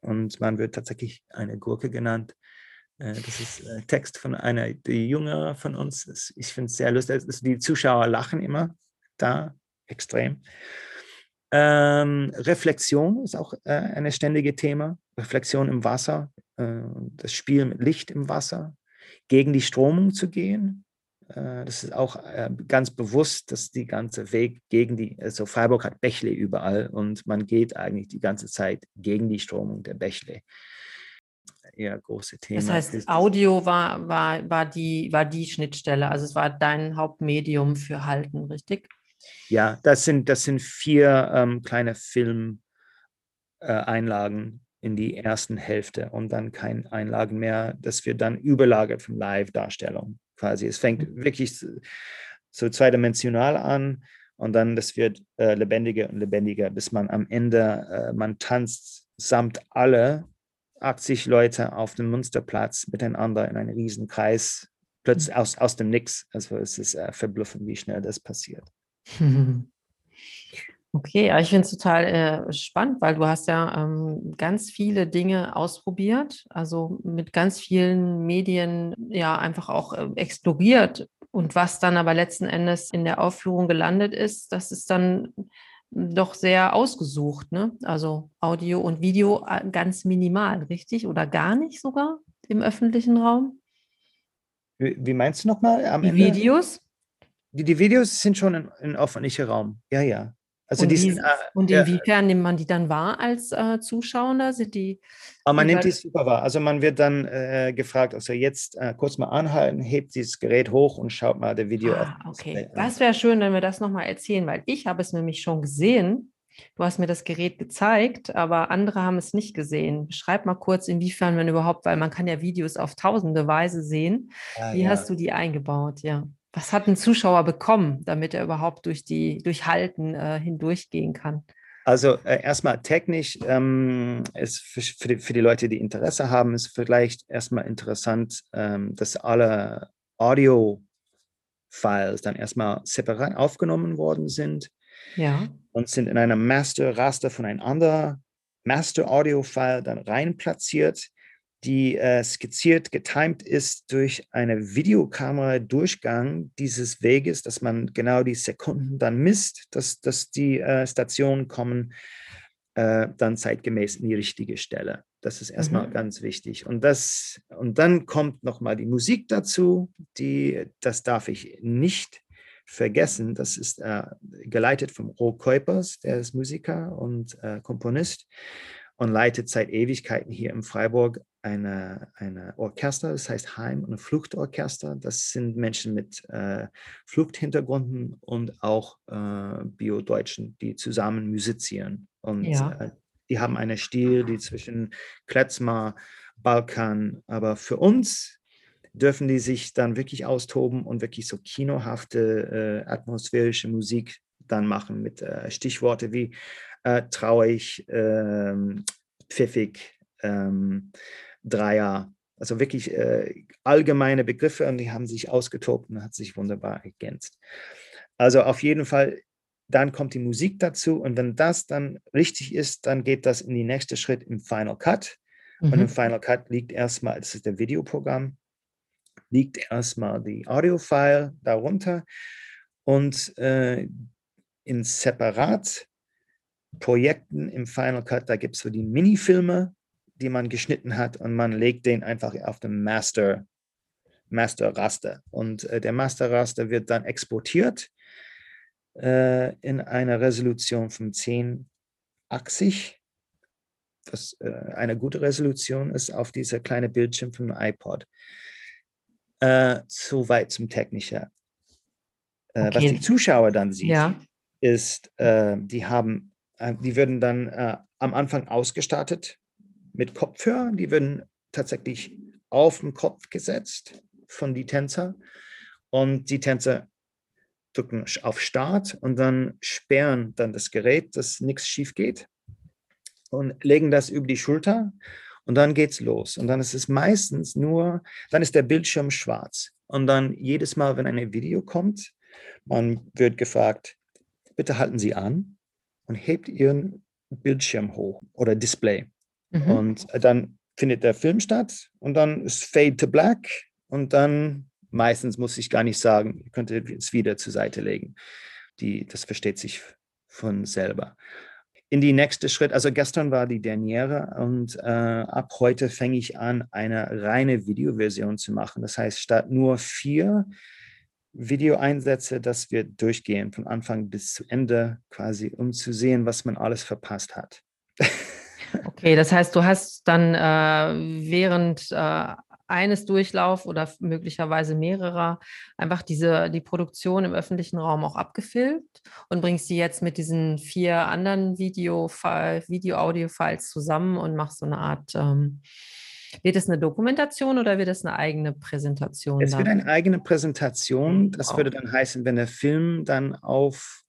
und man wird tatsächlich eine Gurke genannt. Äh, das ist äh, Text von einer, die Jüngere von uns. Ich finde es sehr lustig. Die Zuschauer lachen immer da extrem. Ähm, Reflexion ist auch äh, ein ständiges Thema. Reflexion im Wasser, äh, das Spiel mit Licht im Wasser, gegen die Stromung zu gehen. Äh, das ist auch äh, ganz bewusst, dass die ganze Weg gegen die, also Freiburg hat Bächle überall und man geht eigentlich die ganze Zeit gegen die Stromung der Bächle eher große Thema. Das heißt, Audio war, war, war, die, war die Schnittstelle, also es war dein Hauptmedium für Halten, richtig? Ja, das sind, das sind vier ähm, kleine Filmeinlagen äh, in die ersten Hälfte und dann keine Einlagen mehr. Das wird dann überlagert von Live-Darstellung quasi. Es fängt mhm. wirklich so zweidimensional an und dann das wird äh, lebendiger und lebendiger, bis man am Ende, äh, man tanzt samt alle 80 Leute auf dem Münsterplatz miteinander in einem riesen Kreis, plötzlich aus, aus dem Nix. Also es ist äh, verblüffend, wie schnell das passiert. Okay, ja, ich finde es total äh, spannend, weil du hast ja ähm, ganz viele Dinge ausprobiert, also mit ganz vielen Medien ja einfach auch äh, exploriert. Und was dann aber letzten Endes in der Aufführung gelandet ist, das ist dann doch sehr ausgesucht, ne? Also Audio und Video äh, ganz minimal, richtig? Oder gar nicht sogar im öffentlichen Raum? Wie, wie meinst du nochmal? Die Ende? Videos? Die, die Videos sind schon im, im öffentlichen Raum, ja, ja. Also und, die sind, äh, und inwiefern ja, nimmt man die dann wahr als äh, Zuschauer? Sind die, aber man nimmt die super wahr. Also man wird dann äh, gefragt, also jetzt äh, kurz mal anhalten, hebt dieses Gerät hoch und schaut mal das Video ah, Okay, das wäre schön, wenn wir das nochmal erzählen, weil ich habe es nämlich schon gesehen. Du hast mir das Gerät gezeigt, aber andere haben es nicht gesehen. Beschreib mal kurz, inwiefern man überhaupt, weil man kann ja Videos auf tausende Weise sehen. Ah, Wie ja. hast du die eingebaut? Ja. Was hat ein Zuschauer bekommen, damit er überhaupt durch die durch Halten äh, hindurchgehen kann? Also äh, erstmal technisch ähm, ist für, für, die, für, die, Leute, die Interesse haben, ist vielleicht erstmal interessant, ähm, dass alle Audio-Files dann erstmal separat aufgenommen worden sind. Ja. Und sind in einem Master-Raster von einem anderen Master-Audio-File dann rein platziert die äh, skizziert, getimed ist durch eine Videokamera-Durchgang dieses Weges, dass man genau die Sekunden dann misst, dass, dass die äh, Stationen kommen. äh, dann zeitgemäß in die richtige Stelle. Das ist erstmal mhm. ganz wichtig. Und, das, und dann kommt nochmal die Musik dazu, die, das darf ich nicht vergessen. Das ist äh, geleitet vom Ro Kuipers, der ist Musiker und äh, Komponist und leitet seit Ewigkeiten hier in Freiburg eine, eine Orchester, das heißt Heim- und Fluchtorchester. Das sind Menschen mit äh, Fluchthintergründen und auch äh, Bio-Deutschen, die zusammen musizieren. Und ja. äh, die haben einen Stil, die zwischen Kletzmar, Balkan, aber für uns dürfen die sich dann wirklich austoben und wirklich so kinohafte, äh, atmosphärische Musik dann machen mit äh, Stichworte wie äh, traurig, ähm, pfiffig, ähm, Dreier. Also wirklich äh, allgemeine Begriffe und die haben sich ausgetobt und hat sich wunderbar ergänzt. Also auf jeden Fall, dann kommt die Musik dazu und wenn das dann richtig ist, dann geht das in den nächsten Schritt im Final Cut. Mhm. Und im mhm. Final Cut liegt erstmal, das ist der Videoprogramm, liegt erstmal die Audio-File darunter und äh, in separat Projekten im Final Cut, da gibt es so die Minifilme, die man geschnitten hat und man legt den einfach auf dem Master, Master Raster. Und äh, der Master Raster wird dann exportiert äh, in einer Resolution von 1080, was äh, eine gute Resolution ist auf dieser kleinen Bildschirm vom iPod. Äh, Soweit zum Technischen. Äh, okay. Was die Zuschauer dann sehen, ja. ist, äh, die haben die würden dann am Anfang ausgestattet mit Kopfhörern. Die würden tatsächlich auf den Kopf gesetzt von die Tänzer. Und die Tänzer drücken auf Start und dann sperren dann das Gerät, dass nichts schief geht und legen das über die Schulter und dann geht's los. Und dann ist es meistens nur, dann ist der Bildschirm schwarz. Und dann jedes Mal, wenn ein Video kommt, man wird gefragt, bitte halten Sie an und hebt ihren Bildschirm hoch oder Display. Mhm. Und dann findet der Film statt und dann ist Fade to Black und dann meistens muss ich gar nicht sagen, ihr könnt es wieder zur Seite legen. Die, das versteht sich von selber. In die nächste Schritt, also gestern war die Derniere und äh, ab heute fange ich an, eine reine Videoversion zu machen. Das heißt, statt nur vier Videoeinsätze, dass wir durchgehen von Anfang bis zu Ende quasi, um zu sehen, was man alles verpasst hat. okay, das heißt, du hast dann äh, während äh, eines Durchlauf oder möglicherweise mehrerer einfach diese die Produktion im öffentlichen Raum auch abgefilmt und bringst die jetzt mit diesen vier anderen Video, Video-Audio-Files zusammen und machst so eine Art ähm, wird es eine Dokumentation oder wird es eine eigene Präsentation? Es dann? wird eine eigene Präsentation. Das wow. würde dann heißen, wenn der Film dann auf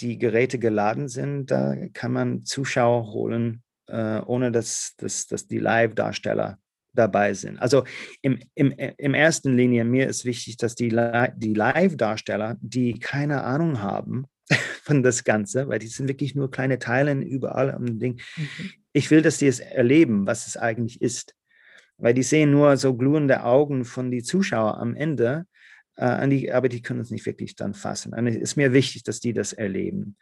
die Geräte geladen sind, da kann man Zuschauer holen, äh, ohne dass, dass, dass die Live-Darsteller dabei sind. Also im, im, im ersten Linie, mir ist wichtig, dass die, die Live-Darsteller, die keine Ahnung haben von das Ganze, weil die sind wirklich nur kleine Teile überall am Ding. Mhm. Ich will, dass die es erleben, was es eigentlich ist weil die sehen nur so glühende Augen von den Zuschauern am Ende, äh, die, aber die können es nicht wirklich dann fassen. Und es ist mir wichtig, dass die das erleben.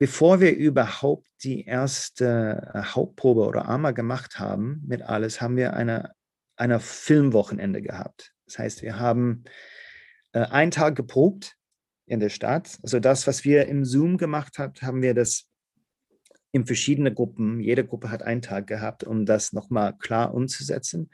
Bevor wir überhaupt die erste äh, Hauptprobe oder AMA gemacht haben mit alles, haben wir eine, eine Filmwochenende gehabt. Das heißt, wir haben äh, einen Tag geprobt in der Stadt. Also das, was wir im Zoom gemacht haben, haben wir das in verschiedene Gruppen. Jede Gruppe hat einen Tag gehabt, um das nochmal klar umzusetzen.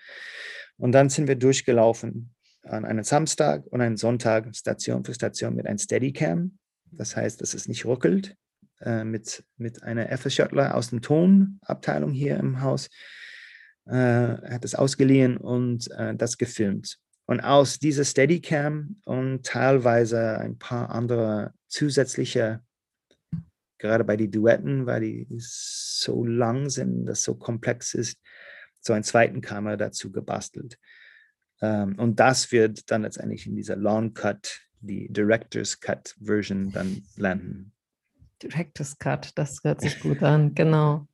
Und dann sind wir durchgelaufen an einem Samstag und einen Sonntag, Station für Station mit einem Steadicam. Das heißt, dass es nicht ruckelt. Äh, mit, mit einer FS-Shuttler aus der Tonabteilung hier im Haus. Äh, hat es ausgeliehen und äh, das gefilmt. Und aus dieser Steadicam und teilweise ein paar andere zusätzliche gerade bei den Duetten, weil die so lang sind, das so komplex ist, so einen zweiten Kamera dazu gebastelt. Ähm, und das wird dann letztendlich in dieser Long Cut, die Director's Cut Version dann landen. Director's Cut, das hört sich gut an, genau.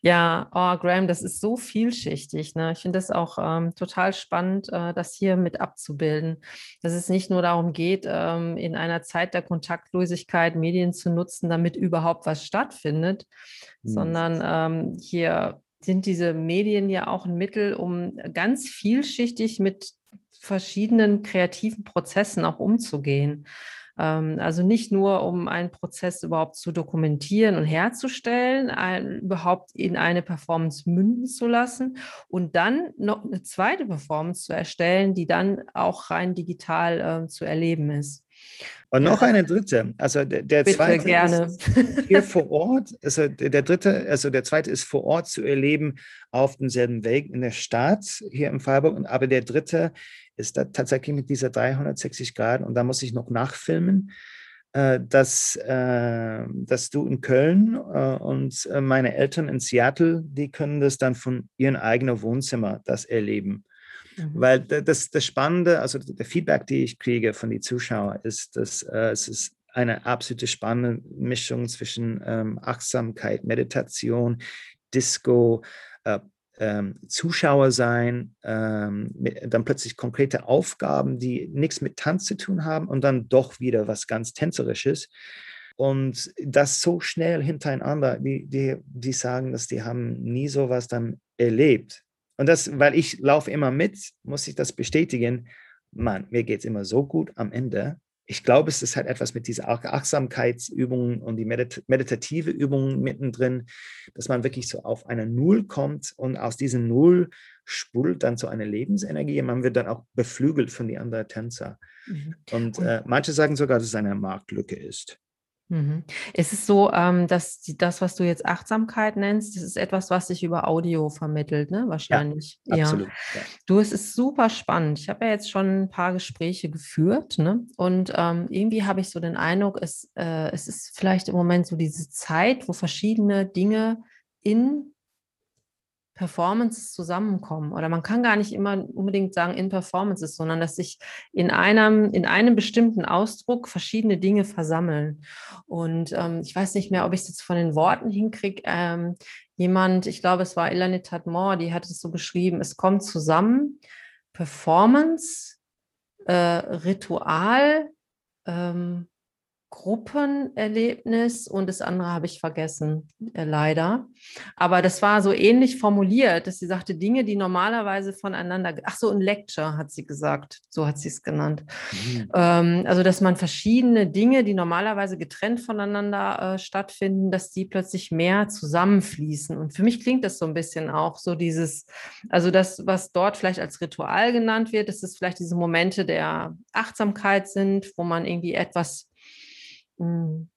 Ja, oh, Graham, das ist so vielschichtig. Ne? Ich finde das auch ähm, total spannend, äh, das hier mit abzubilden. Dass es nicht nur darum geht, ähm, in einer Zeit der Kontaktlosigkeit Medien zu nutzen, damit überhaupt was stattfindet, mhm. sondern ähm, hier sind diese Medien ja auch ein Mittel, um ganz vielschichtig mit verschiedenen kreativen Prozessen auch umzugehen. Ähm, also nicht nur, um einen Prozess überhaupt zu dokumentieren und herzustellen, ein, überhaupt in eine Performance münden zu lassen und dann noch eine zweite Performance zu erstellen, die dann auch rein digital äh, zu erleben ist. Und noch eine dritte, also der, der zweite gerne. ist hier vor Ort, also der dritte, also der zweite ist vor Ort zu erleben auf demselben Weg in der Stadt hier im Freiburg, aber der dritte ist da tatsächlich mit dieser 360 Grad und da muss ich noch nachfilmen, äh, dass, äh, dass du in Köln äh, und äh, meine Eltern in Seattle, die können das dann von ihrem eigenen Wohnzimmer das erleben. Mhm. Weil das, das Spannende, also der Feedback, die ich kriege von den Zuschauern, ist, dass äh, es ist eine absolute spannende Mischung zwischen ähm, Achtsamkeit, Meditation, Disco, äh, ähm, Zuschauer sein, ähm, mit, dann plötzlich konkrete Aufgaben, die nichts mit Tanz zu tun haben und dann doch wieder was ganz Tänzerisches. Und das so schnell hintereinander, die, die, die sagen, dass die haben nie sowas dann erlebt. Und das, weil ich laufe immer mit, muss ich das bestätigen. Mann, mir geht es immer so gut am Ende. Ich glaube, es ist halt etwas mit dieser Achtsamkeitsübungen und die medit meditative Übungen mittendrin, dass man wirklich so auf eine Null kommt und aus diesem Null spult dann so eine Lebensenergie. und Man wird dann auch beflügelt von den anderen Tänzer. Mhm. Und äh, manche sagen sogar, dass es eine Marktlücke ist. Mhm. Es ist so, ähm, dass die, das, was du jetzt Achtsamkeit nennst, das ist etwas, was sich über Audio vermittelt, ne? Wahrscheinlich. Ja, absolut. Ja. Du, es ist super spannend. Ich habe ja jetzt schon ein paar Gespräche geführt, ne? Und ähm, irgendwie habe ich so den Eindruck, es, äh, es ist vielleicht im Moment so diese Zeit, wo verschiedene Dinge in Performances zusammenkommen. Oder man kann gar nicht immer unbedingt sagen in Performances, sondern dass sich in einem, in einem bestimmten Ausdruck verschiedene Dinge versammeln. Und ähm, ich weiß nicht mehr, ob ich es jetzt von den Worten hinkriege. Ähm, jemand, ich glaube, es war Elanit Tadmore, die hat es so beschrieben, es kommt zusammen Performance, äh, Ritual, ähm, Gruppenerlebnis und das andere habe ich vergessen, äh, leider. Aber das war so ähnlich formuliert, dass sie sagte, Dinge, die normalerweise voneinander, ach so, ein Lecture hat sie gesagt, so hat sie es genannt. Mhm. Ähm, also, dass man verschiedene Dinge, die normalerweise getrennt voneinander äh, stattfinden, dass die plötzlich mehr zusammenfließen. Und für mich klingt das so ein bisschen auch so dieses, also das, was dort vielleicht als Ritual genannt wird, dass es vielleicht diese Momente der Achtsamkeit sind, wo man irgendwie etwas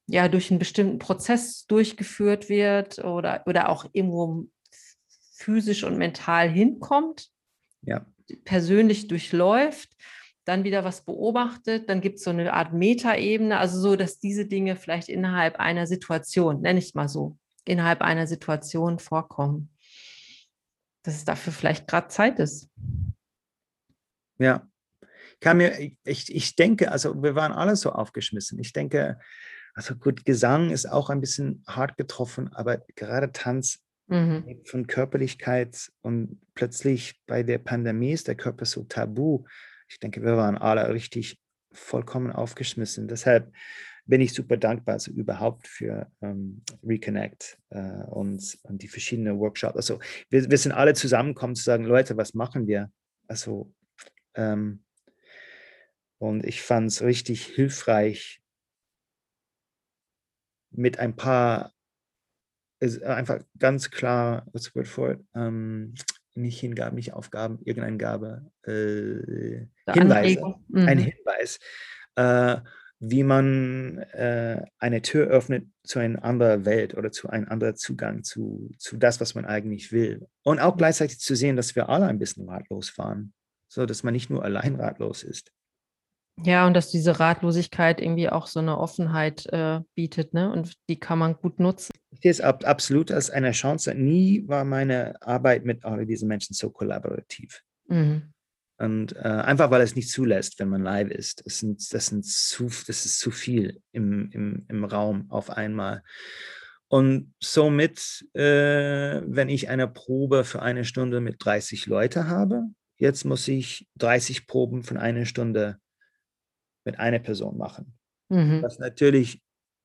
ja, durch einen bestimmten Prozess durchgeführt wird oder, oder auch irgendwo physisch und mental hinkommt, ja. persönlich durchläuft, dann wieder was beobachtet, dann gibt es so eine Art Metaebene, also so, dass diese Dinge vielleicht innerhalb einer Situation, nenne ich mal so, innerhalb einer Situation vorkommen. Dass es dafür vielleicht gerade Zeit ist. Ja, kann mir, ich, ich denke, also wir waren alle so aufgeschmissen. Ich denke, also gut, Gesang ist auch ein bisschen hart getroffen, aber gerade Tanz mhm. von Körperlichkeit und plötzlich bei der Pandemie ist der Körper so tabu. Ich denke, wir waren alle richtig vollkommen aufgeschmissen. Deshalb bin ich super dankbar also überhaupt für ähm, Reconnect äh, und, und die verschiedenen Workshops. Also wir, wir sind alle zusammengekommen zu sagen, Leute, was machen wir? Also ähm, und ich fand es richtig hilfreich, mit ein paar, ist einfach ganz klar, was wird vor, ähm, nicht Hingaben, nicht Aufgaben, irgendeine Gabe, äh, Hinweise, mhm. ein Hinweis, äh, wie man äh, eine Tür öffnet zu einer anderen Welt oder zu einem anderen Zugang zu, zu das, was man eigentlich will. Und auch gleichzeitig zu sehen, dass wir alle ein bisschen ratlos waren, so dass man nicht nur allein ratlos ist. Ja, und dass diese Ratlosigkeit irgendwie auch so eine Offenheit äh, bietet, ne? Und die kann man gut nutzen. Ich sehe es ab, absolut als eine Chance. Nie war meine Arbeit mit all diesen Menschen so kollaborativ. Mhm. Und äh, einfach weil es nicht zulässt, wenn man live ist. Das, sind, das, sind zu, das ist zu viel im, im, im Raum auf einmal. Und somit, äh, wenn ich eine Probe für eine Stunde mit 30 Leute habe, jetzt muss ich 30 Proben von einer Stunde mit einer Person machen. Mhm. Was natürlich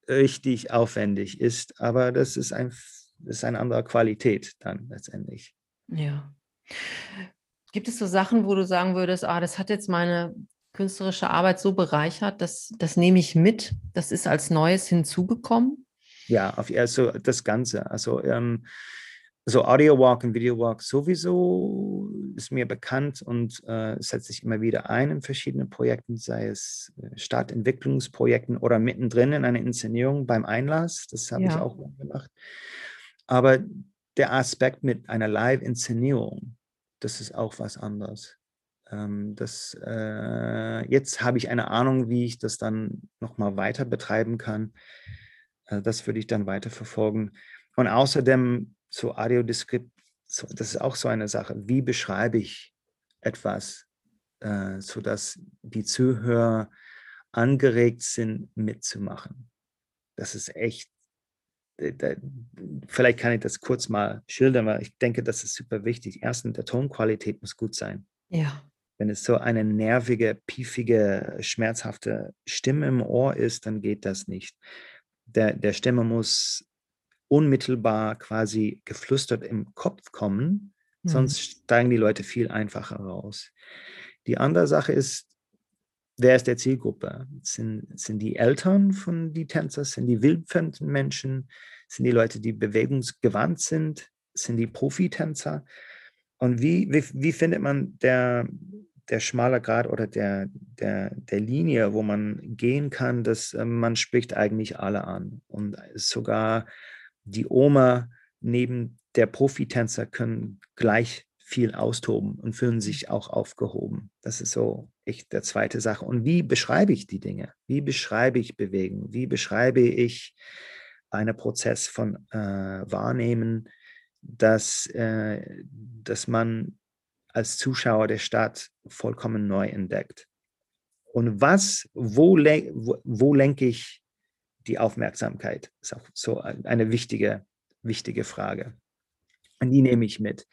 richtig aufwendig ist, aber das ist, ein, das ist eine andere Qualität dann letztendlich. Ja. Gibt es so Sachen, wo du sagen würdest, ah, das hat jetzt meine künstlerische Arbeit so bereichert, dass das nehme ich mit, das ist als Neues hinzugekommen? Ja, auf, also das Ganze. Also, ähm, also Audio Walk und Video Walk sowieso ist mir bekannt und äh, setzt sich immer wieder ein in verschiedenen Projekten, sei es äh, Stadtentwicklungsprojekten oder mittendrin in einer Inszenierung beim Einlass. Das habe ja. ich auch gemacht. Aber der Aspekt mit einer Live-Inszenierung, das ist auch was anderes. Ähm, das, äh, jetzt habe ich eine Ahnung, wie ich das dann nochmal weiter betreiben kann. Also das würde ich dann weiter verfolgen. Und außerdem so Audiodeskript, so, das ist auch so eine Sache. Wie beschreibe ich etwas, äh, sodass die Zuhörer angeregt sind, mitzumachen? Das ist echt, äh, da, vielleicht kann ich das kurz mal schildern, weil ich denke, das ist super wichtig. Erstens, der Tonqualität muss gut sein. Ja. Wenn es so eine nervige, piefige, schmerzhafte Stimme im Ohr ist, dann geht das nicht der, der Stimme muss unmittelbar quasi geflüstert im Kopf kommen, mhm. sonst steigen die Leute viel einfacher raus. Die andere Sache ist, wer ist der Zielgruppe? Sind, sind die Eltern von die Tänzer? Sind die wildfremden Menschen? Sind die Leute, die bewegungsgewandt sind? Sind die Profitänzer? Und wie, wie, wie findet man der, der schmale Grad oder der, der, der Linie, wo man gehen kann, dass äh, man spricht eigentlich alle an. Und sogar die Oma neben der Profitänzer können gleich viel austoben und fühlen sich auch aufgehoben. Das ist so echt der zweite Sache. Und wie beschreibe ich die Dinge? Wie beschreibe ich Bewegen? Wie beschreibe ich einen Prozess von äh, Wahrnehmen, dass, äh, dass man als Zuschauer der Stadt vollkommen neu entdeckt. Und was, wo, wo, wo lenke ich die Aufmerksamkeit? Ist auch so eine wichtige, wichtige Frage. Und die nehme ich mit.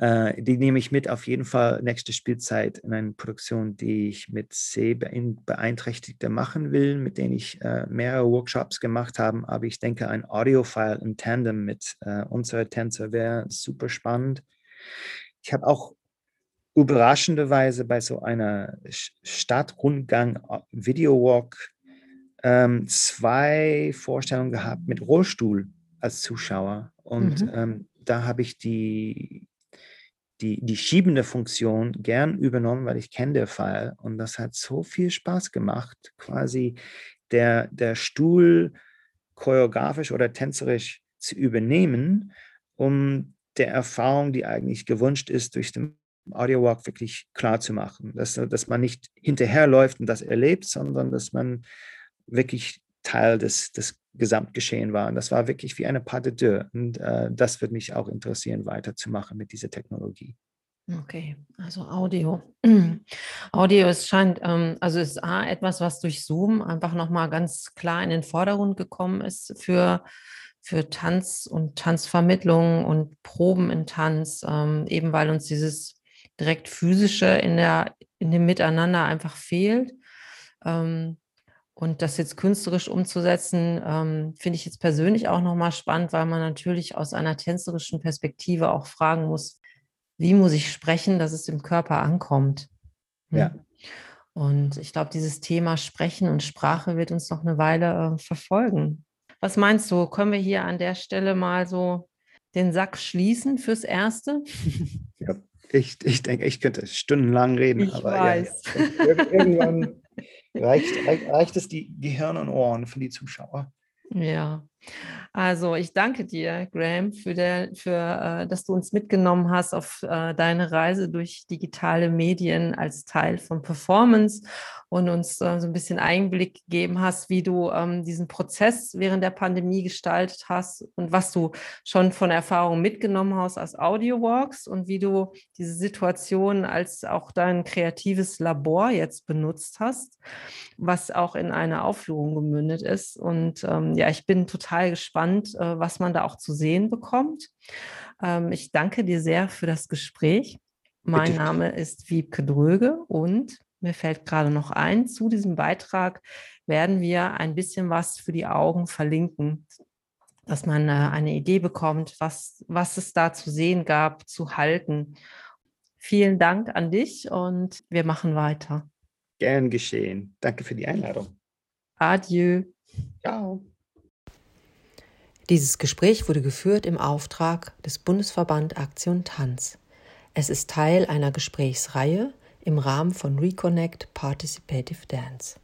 Äh, die nehme ich mit auf jeden Fall nächste Spielzeit in eine Produktion, die ich mit Sehbeeinträchtigte machen will, mit denen ich äh, mehrere Workshops gemacht habe. Aber ich denke, ein Audiofile im Tandem mit äh, unserer Tänzer wäre super spannend. Ich habe auch überraschenderweise bei so einer Stadtrundgang äh, Video Walk ähm, zwei Vorstellungen gehabt mit Rollstuhl als Zuschauer. Und mhm. ähm, da habe ich die, die, die schiebende Funktion gern übernommen, weil ich kenne der Fall. Und das hat so viel Spaß gemacht, quasi der, der Stuhl choreografisch oder tänzerisch zu übernehmen, um der Erfahrung, die eigentlich gewünscht ist, durch den Audio Walk wirklich klar zu machen, dass, dass man nicht hinterherläuft und das erlebt, sondern dass man wirklich Teil des, des Gesamtgeschehen war. Und das war wirklich wie eine Pas de deux. Und äh, das würde mich auch interessieren, weiterzumachen mit dieser Technologie. Okay, also Audio. Audio es scheint, ähm, also ist A, etwas, was durch Zoom einfach nochmal ganz klar in den Vordergrund gekommen ist für für Tanz und Tanzvermittlung und Proben in Tanz, ähm, eben weil uns dieses direkt physische in, der, in dem Miteinander einfach fehlt. Ähm, und das jetzt künstlerisch umzusetzen, ähm, finde ich jetzt persönlich auch nochmal spannend, weil man natürlich aus einer tänzerischen Perspektive auch fragen muss, wie muss ich sprechen, dass es im Körper ankommt. Hm? Ja. Und ich glaube, dieses Thema Sprechen und Sprache wird uns noch eine Weile äh, verfolgen. Was meinst du? Können wir hier an der Stelle mal so den Sack schließen fürs Erste? Ja, ich, ich denke, ich könnte stundenlang reden, ich aber weiß. Ja, ja. irgendwann reicht, reicht es die Gehirn und Ohren für die Zuschauer. Ja, also ich danke dir, Graham, für, der, für äh, dass du uns mitgenommen hast auf äh, deine Reise durch digitale Medien als Teil von Performance und uns äh, so ein bisschen Einblick gegeben hast, wie du ähm, diesen Prozess während der Pandemie gestaltet hast und was du schon von Erfahrungen mitgenommen hast als Audio-Walks und wie du diese Situation als auch dein kreatives Labor jetzt benutzt hast, was auch in eine Aufführung gemündet ist. Und ähm, ja, ich bin total total gespannt, äh, was man da auch zu sehen bekommt. Ähm, ich danke dir sehr für das Gespräch. Mein Bitte. Name ist Wiebke Dröge und mir fällt gerade noch ein, zu diesem Beitrag werden wir ein bisschen was für die Augen verlinken, dass man äh, eine Idee bekommt, was, was es da zu sehen gab, zu halten. Vielen Dank an dich und wir machen weiter. Gern geschehen. Danke für die Einladung. Adieu. Ciao. Dieses Gespräch wurde geführt im Auftrag des Bundesverband Aktion Tanz. Es ist Teil einer Gesprächsreihe im Rahmen von Reconnect Participative Dance.